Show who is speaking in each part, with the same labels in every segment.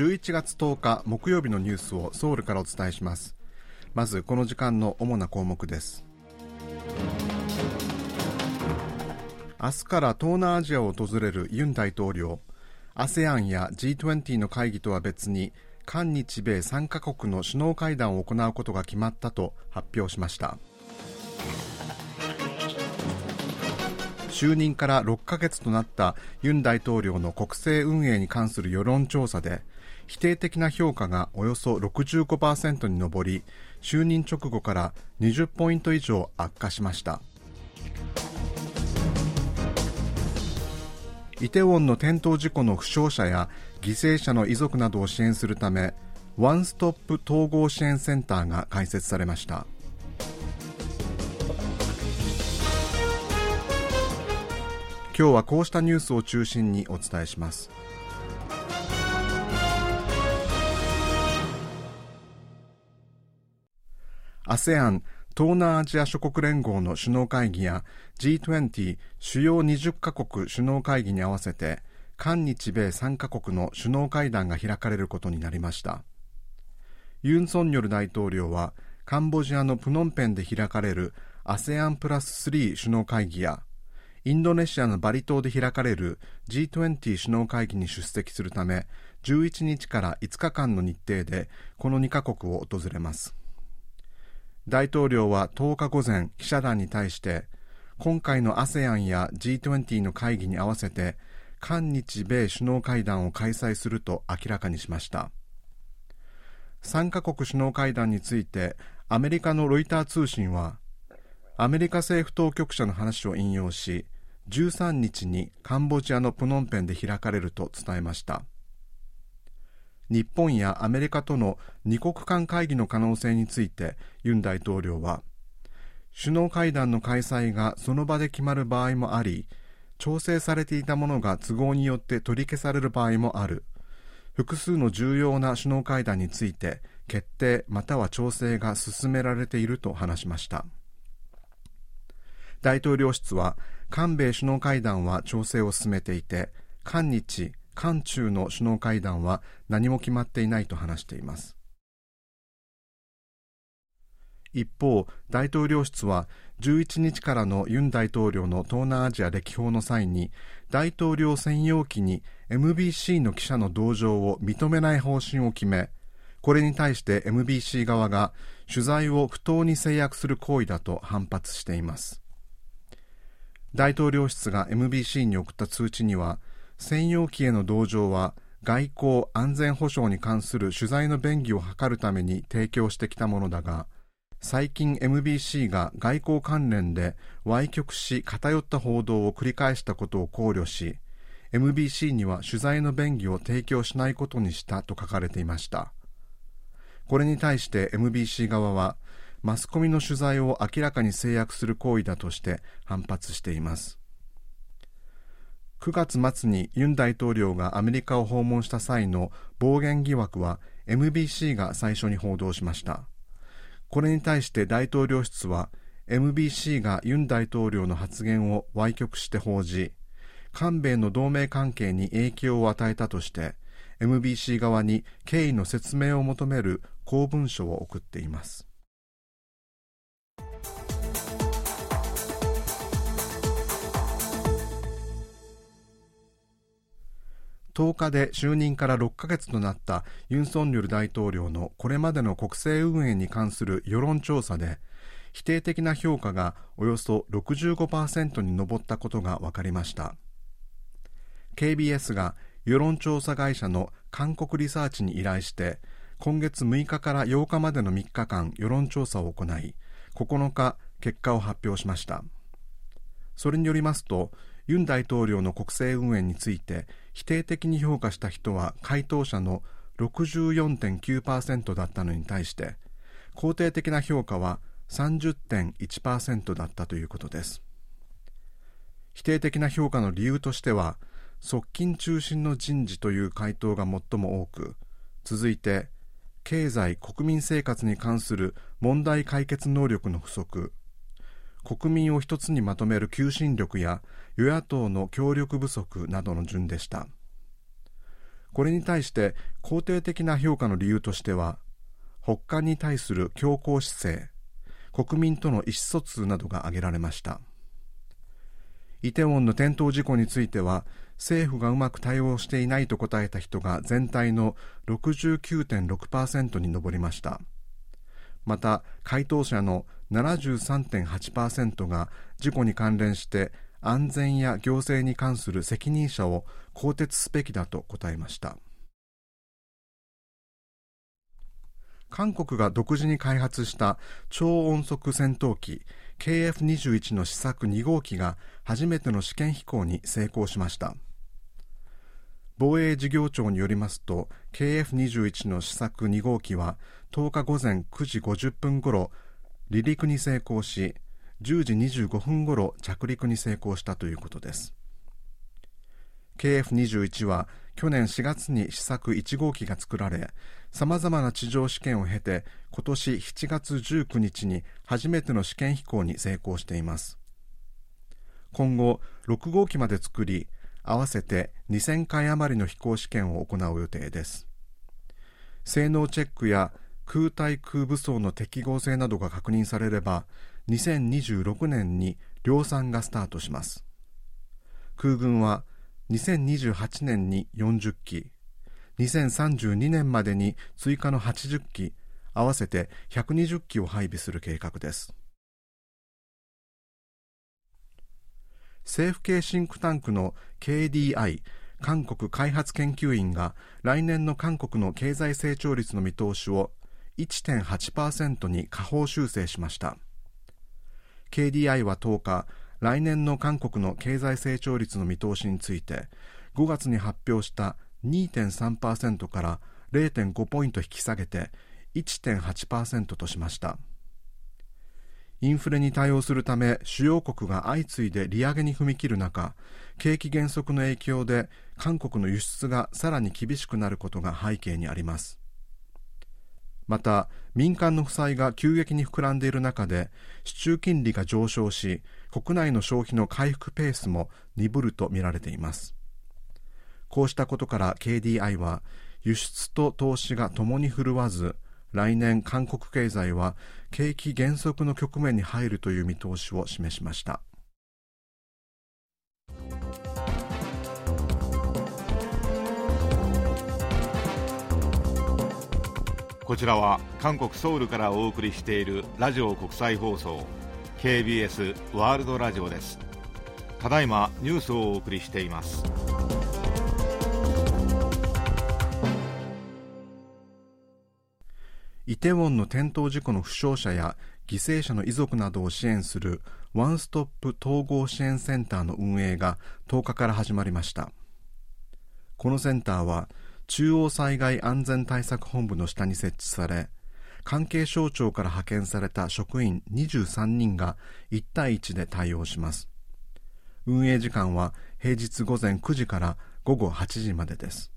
Speaker 1: 11月10日木曜日のニュースをソウルからお伝えします。まずこの時間の主な項目です。明日から東南アジアを訪れるユン大統領。ASEAN や G20 の会議とは別に韓日米3カ国の首脳会談を行うことが決まったと発表しました。就任から6ヶ月となったユン大統領の国政運営に関する世論調査で否定的な評価がおよそ65%に上り就任直後から20ポイント以上悪化しました。イテウォンの転倒事故の負傷者や犠牲者の遺族などを支援するためワンストップ統合支援センターが開設されました。今日はこうしたニュースを中心にお伝えします。ASEAN 東南アジア諸国連合の首脳会議や G20 主要20カ国首脳会議に合わせて韓日米3カ国の首脳会談が開かれることになりました。ユン・ソンニョル大統領はカンボジアのプノンペンで開かれる ASEAN プラス3首脳会議やインドネシアのバリ島で開かれる G20 首脳会議に出席するため11日から5日間の日程でこの2カ国を訪れます。大統領は10日午前記者団に対して今回の ASEAN や G20 の会議に合わせて韓日米首脳会談を開催すると明らかにしました。3カ国首脳会談についてアメリカのロイター通信はアメリカ政府当局者の話を引用し13日にカンボジアのプノンペンで開かれると伝えました。日本やアメリカとの二国間会議の可能性についてユン大統領は首脳会談の開催がその場で決まる場合もあり調整されていたものが都合によって取り消される場合もある。複数の重要な首脳会談について決定または調整が進められていると話しました。大統領室は韓米首脳会談は調整を進めていて韓日韓中の首脳会談は何も決まっていないと話しています。一方大統領室は11日からのユン大統領の東南アジア歴訪の際に大統領専用機に MBC の記者の同乗を認めない方針を決めこれに対して MBC 側が取材を不当に制約する行為だと反発しています。大統領室が MBC に送った通知には専用機への同乗は外交安全保障に関する取材の便宜を図るために提供してきたものだが最近 MBC が外交関連で歪曲し偏った報道を繰り返したことを考慮し MBC には取材の便宜を提供しないことにしたと書かれていました。これに対して MBC 側はマスコミの取材を明らかに制約する行為だとして反発しています。9月末にユン大統領がアメリカを訪問した際の暴言疑惑は MBC が最初に報道しました。これに対して大統領室は MBC がユン大統領の発言を歪曲して報じ韓米の同盟関係に影響を与えたとして MBC 側に経緯の説明を求める公文書を送っています。10日で就任から6ヶ月となったユン・ソンニョル大統領のこれまでの国政運営に関する世論調査で否定的な評価がおよそ65%に上ったことが分かりました。KBS が世論調査会社の韓国リサーチに依頼して今月6日から8日までの3日間世論調査を行い9日結果を発表しました。それによりますとユン大統領の国政運営について否定的に評価した人は回答者の64.9%だったのに対して肯定的な評価は30.1%だったということです。否定的な評価の理由としては側近中心の人事という回答が最も多く続いて経済国民生活に関する問題解決能力の不足国民を一つにまとめる求心力や与野党の協力不足などの順でした。これに対して肯定的な評価の理由としては北韓に対する強硬姿勢国民との意思疎通などが挙げられました。イテウォンの転倒事故については政府がうまく対応していないと答えた人が全体の69.6%に上りました。また回答者の73.8%が事故に関連して安全や行政に関する責任者を更迭すべきだと答えました。韓国が独自に開発した超音速戦闘機 KF21 の試作2号機が初めての試験飛行に成功しました。防衛事業庁によりますと KF21 の試作2号機は10日午前9時50分ごろ離陸に成功し10時25分ごろ着陸に成功したということです。KF21 は去年4月に試作1号機が作られさまざまな地上試験を経て今年7月19日に初めての試験飛行に成功しています。今後6号機まで作り合わせて2000回余りの飛行試験を行う予定です。性能チェックや空対空武装の適合性などが確認されれば2026年に量産がスタートします。空軍は2028年に40機2032年までに追加の80機合わせて120機を配備する計画です。政府系シンクタンクの KDI 韓国開発研究院が来年の韓国の経済成長率の見通しを1.8%に下方修正しました。KDI は10日来年の韓国の経済成長率の見通しについて5月に発表した2.3%から0.5ポイント引き下げて1.8%としました。インフレに対応するため主要国が相次いで利上げに踏み切る中景気減速の影響で韓国の輸出がさらに厳しくなることが背景にあります。また民間の負債が急激に膨らんでいる中で市中金利が上昇し国内の消費の回復ペースも鈍るとみられています。こうしたことから KDI は輸出と投資がともに振るわず来年韓国経済は景気減速の局面に入るという見通しを示しました。
Speaker 2: こちらは韓国ソウルからお送りしているラジオ国際放送 KBS ワールドラジオです。ただいまニュースをお送りしています。
Speaker 1: イテウォンの転倒事故の負傷者や犠牲者の遺族などを支援するワンストップ統合支援センターの運営が10日から始まりました。このセンターは中央災害安全対策本部の下に設置され関係省庁から派遣された職員23人が1対1で対応します。運営時間は平日午前9時から午後8時までです。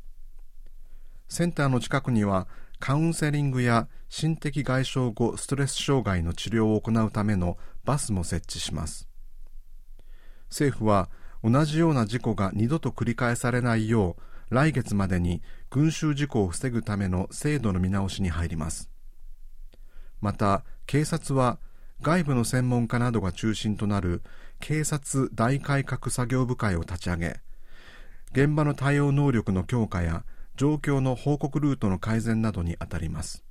Speaker 1: センターの近くにはカウンセリングや心的外傷後ストレス障害の治療を行うためのバスも設置します。政府は同じような事故が二度と繰り返されないよう来月までに群衆事故を防ぐための制度の見直しに入ります。また警察は外部の専門家などが中心となる警察大改革作業部会を立ち上げ現場の対応能力の強化や状況の報告ルートの改善などに当たります。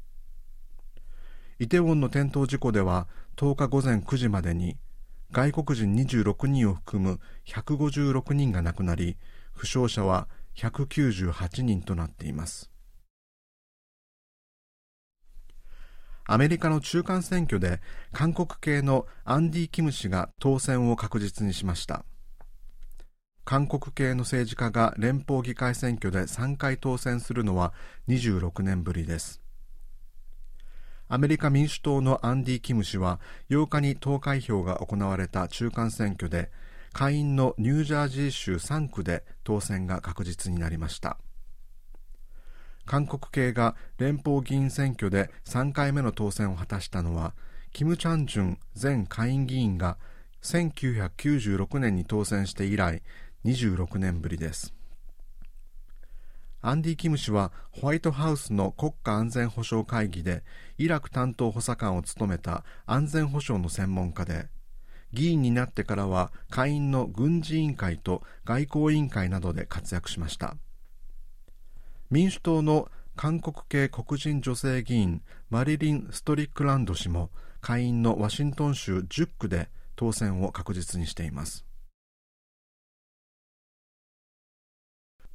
Speaker 1: イテウォンの転倒事故では10日午前9時までに外国人26人を含む156人が亡くなり負傷者は198人となっています。アメリカの中間選挙で韓国系のアンディ・キム氏が当選を確実にしました。韓国系の政治家が連邦議会選挙で3回当選するのは26年ぶりです。アメリカ民主党のアンディ・キム氏は8日に投開票が行われた中間選挙で下院のニュージャージー州3区で当選が確実になりました。韓国系が連邦議員選挙で3回目の当選を果たしたのはキム・チャンジュン前下院議員が1996年に当選して以来26年ぶりです。アンディ・キム氏はホワイトハウスの国家安全保障会議でイラク担当補佐官を務めた安全保障の専門家で議員になってからは下院の軍事委員会と外交委員会などで活躍しました。民主党の韓国系黒人女性議員マリリン・ストリックランド氏も下院のワシントン州10区で当選を確実にしています。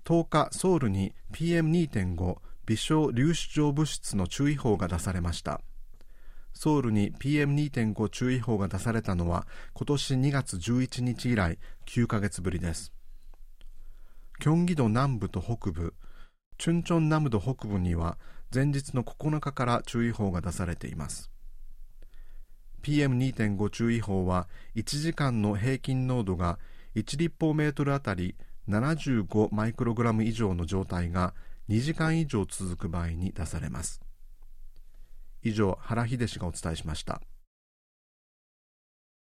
Speaker 1: 10日ソウルに PM2.5 微小粒子状物質の注意報が出されました。ソウルに PM2.5 注意報が出されたのは今年2月11日以来9ヶ月ぶりです。キョンギ道南部と北部チュンチョンナムド北部には前日の9日から注意報が出されています。PM2.5 注意報は1時間の平均濃度が1立方メートルあたり75マイクログラム以上の状態が2時間以上続く場合に出されます。以上原秀氏がお伝えしました。